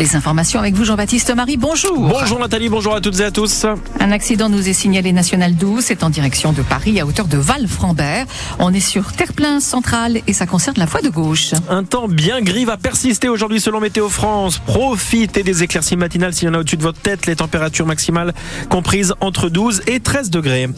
Les informations avec vous, Jean-Baptiste Marie. Bonjour. Bonjour Nathalie, bonjour à toutes et à tous. Un accident nous est signalé national 12. C'est en direction de Paris à hauteur de Val-Frambert. On est sur terre-plein central et ça concerne la voie de gauche. Un temps bien gris va persister aujourd'hui selon Météo France. Profitez des éclaircies matinales s'il y en a au-dessus de votre tête. Les températures maximales comprises entre 12 et 13 degrés.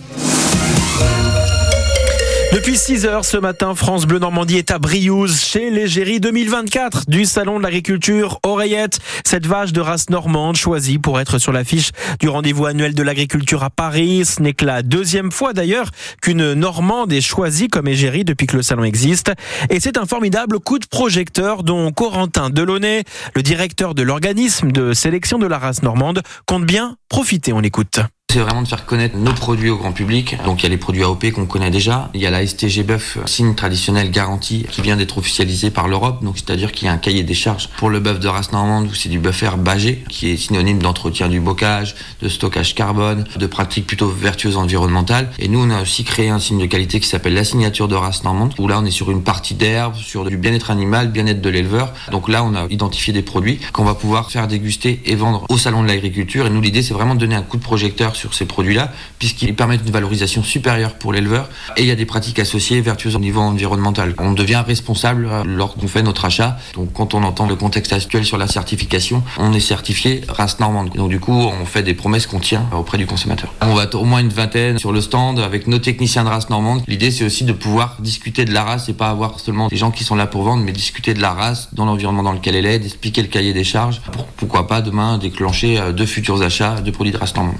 Depuis 6 heures ce matin, France Bleu Normandie est à Briouze chez l'égérie 2024 du Salon de l'Agriculture Oreillette. Cette vache de race normande choisie pour être sur l'affiche du rendez-vous annuel de l'agriculture à Paris. Ce n'est que la deuxième fois d'ailleurs qu'une Normande est choisie comme égérie depuis que le salon existe. Et c'est un formidable coup de projecteur dont Corentin Delaunay, le directeur de l'organisme de sélection de la race normande, compte bien profiter. On écoute. C'est vraiment de faire connaître nos produits au grand public. Donc il y a les produits AOP qu'on connaît déjà. Il y a la STG bœuf, signe traditionnel garanti, qui vient d'être officialisé par l'Europe. Donc c'est-à-dire qu'il y a un cahier des charges pour le bœuf de race normande où c'est du bœuf herbagé, qui est synonyme d'entretien du bocage, de stockage carbone, de pratiques plutôt vertueuses environnementales. Et nous, on a aussi créé un signe de qualité qui s'appelle la signature de race normande, où là on est sur une partie d'herbe, sur du bien-être animal, bien-être de l'éleveur. Donc là, on a identifié des produits qu'on va pouvoir faire déguster et vendre au salon de l'agriculture. Et nous, l'idée, c'est vraiment de donner un coup de projecteur sur ces produits-là, puisqu'ils permettent une valorisation supérieure pour l'éleveur et il y a des pratiques associées vertueuses au niveau environnemental. On devient responsable euh, lorsqu'on fait notre achat. Donc quand on entend le contexte actuel sur la certification, on est certifié race normande. Donc du coup, on fait des promesses qu'on tient auprès du consommateur. On va au moins une vingtaine sur le stand avec nos techniciens de race normande. L'idée, c'est aussi de pouvoir discuter de la race et pas avoir seulement des gens qui sont là pour vendre, mais discuter de la race dans l'environnement dans lequel elle est, d'expliquer le cahier des charges pour pourquoi pas demain déclencher euh, de futurs achats de produits de race normande.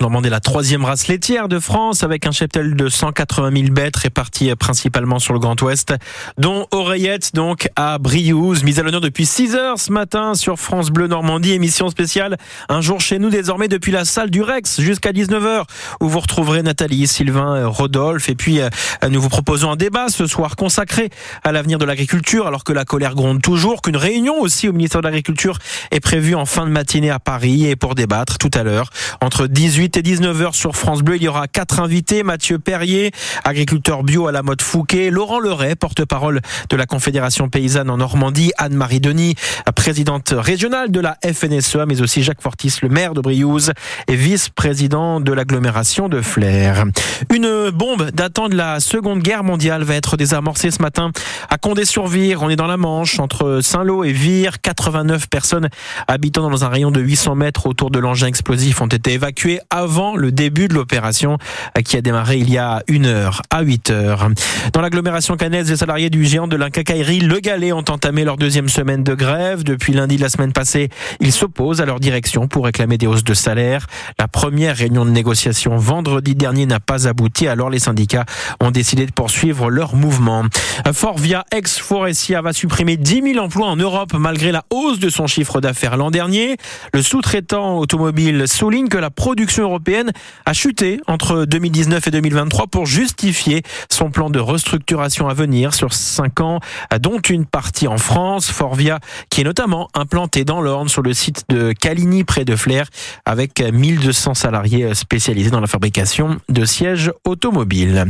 Normande est la troisième race laitière de France avec un cheptel de 180 000 bêtes réparties principalement sur le Grand Ouest, dont Oreillette donc à Briouze, mise à l'honneur depuis 6 heures ce matin sur France Bleu Normandie, émission spéciale Un jour chez nous désormais depuis la salle du Rex jusqu'à 19h où vous retrouverez Nathalie, Sylvain, Rodolphe. Et puis euh, nous vous proposons un débat ce soir consacré à l'avenir de l'agriculture alors que la colère gronde toujours, qu'une réunion aussi au ministère de l'Agriculture est prévue en fin de matinée à Paris. Et pour débattre tout à l'heure entre 18 et 19 9h sur France Bleu. Il y aura quatre invités. Mathieu Perrier, agriculteur bio à la mode Fouquet. Laurent Leray, porte-parole de la Confédération paysanne en Normandie. Anne-Marie Denis, présidente régionale de la FNSEA, mais aussi Jacques Fortis, le maire de Briouze et vice-président de l'agglomération de Flers. Une bombe datant de la Seconde Guerre mondiale va être désamorcée ce matin à Condé-sur-Vire. On est dans la Manche, entre Saint-Lô et Vire. 89 personnes habitant dans un rayon de 800 mètres autour de l'engin explosif ont été évacuées avant le début de l'opération euh, qui a démarré il y a une heure à 8 heures. Dans l'agglomération canaise, les salariés du géant de l'incacaillerie Le Galet ont entamé leur deuxième semaine de grève. Depuis lundi de la semaine passée, ils s'opposent à leur direction pour réclamer des hausses de salaire. La première réunion de négociation vendredi dernier n'a pas abouti, alors les syndicats ont décidé de poursuivre leur mouvement. Forvia ex-Forestia va supprimer 10 000 emplois en Europe malgré la hausse de son chiffre d'affaires l'an dernier. Le sous-traitant automobile souligne que la production européenne a chuté entre 2019 et 2023 pour justifier son plan de restructuration à venir sur 5 ans, dont une partie en France. Forvia, qui est notamment implanté dans l'Orne sur le site de Caligny près de Flers, avec 1200 salariés spécialisés dans la fabrication de sièges automobiles.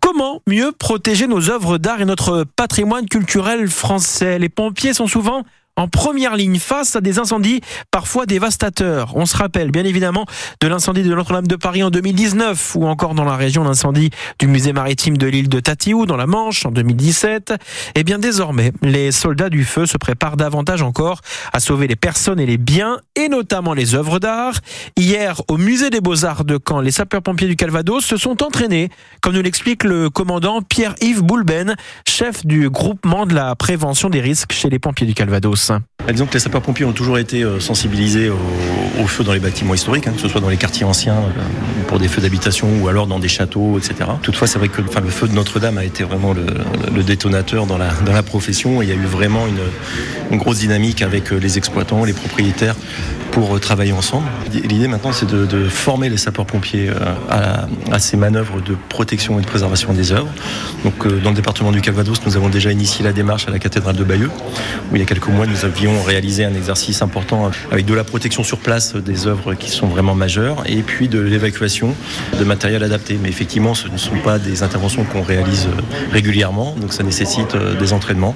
Comment mieux protéger nos œuvres d'art et notre patrimoine culturel français? Les pompiers sont souvent en première ligne face à des incendies parfois dévastateurs. On se rappelle bien évidemment de l'incendie de Notre-Dame de Paris en 2019 ou encore dans la région l'incendie du musée maritime de l'île de Tatiou dans la Manche en 2017. Et eh bien désormais, les soldats du feu se préparent davantage encore à sauver les personnes et les biens et notamment les œuvres d'art. Hier, au musée des Beaux-Arts de Caen, les sapeurs-pompiers du Calvados se sont entraînés, comme nous l'explique le commandant Pierre-Yves Boulben, chef du groupement de la prévention des risques chez les pompiers du Calvados. Bah, disons que les sapeurs-pompiers ont toujours été euh, sensibilisés aux, feux dans les bâtiments historiques, hein, que ce soit dans les quartiers anciens, euh, pour des feux d'habitation ou alors dans des châteaux, etc. Toutefois, c'est vrai que le feu de Notre-Dame a été vraiment le, détonateur dans la, profession. il y a eu vraiment une, grosse dynamique avec euh, les exploitants, les propriétaires pour travailler ensemble. L'idée maintenant, c'est de, former les sapeurs-pompiers à, à, ces manœuvres de protection et de préservation des œuvres. Donc, dans le département du Calvados, nous avons déjà initié la démarche à la cathédrale de Bayeux, où il y a quelques mois, nous avions réalisé un exercice important avec de la protection sur place des œuvres qui sont vraiment majeures et puis de l'évacuation de matériel adapté. Mais effectivement, ce ne sont pas des interventions qu'on réalise régulièrement, donc ça nécessite euh, des entraînements.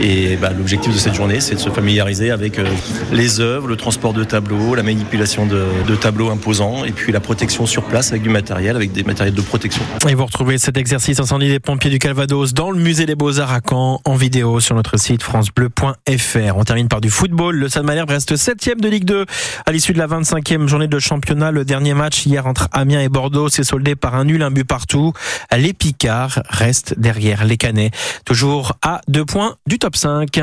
Et bah, l'objectif de cette journée, c'est de se familiariser avec euh, les œuvres, le transport de tableaux, la manipulation de, tableaux imposants et puis la protection sur place avec du matériel, avec des matériels de protection. Et vous retrouvez cet exercice incendie des pompiers du Calvados dans le musée des Beaux-Arts à Caen en vidéo sur notre site francebleu.fr. On termine par du football. Le Stade Malherbe reste 7 de Ligue 2 à l'issue de la 25e journée de championnat. Le dernier match hier entre Amiens et Bordeaux s'est soldé par un nul, un but partout. Les Picards restent derrière les Canets, toujours à deux points du top 5.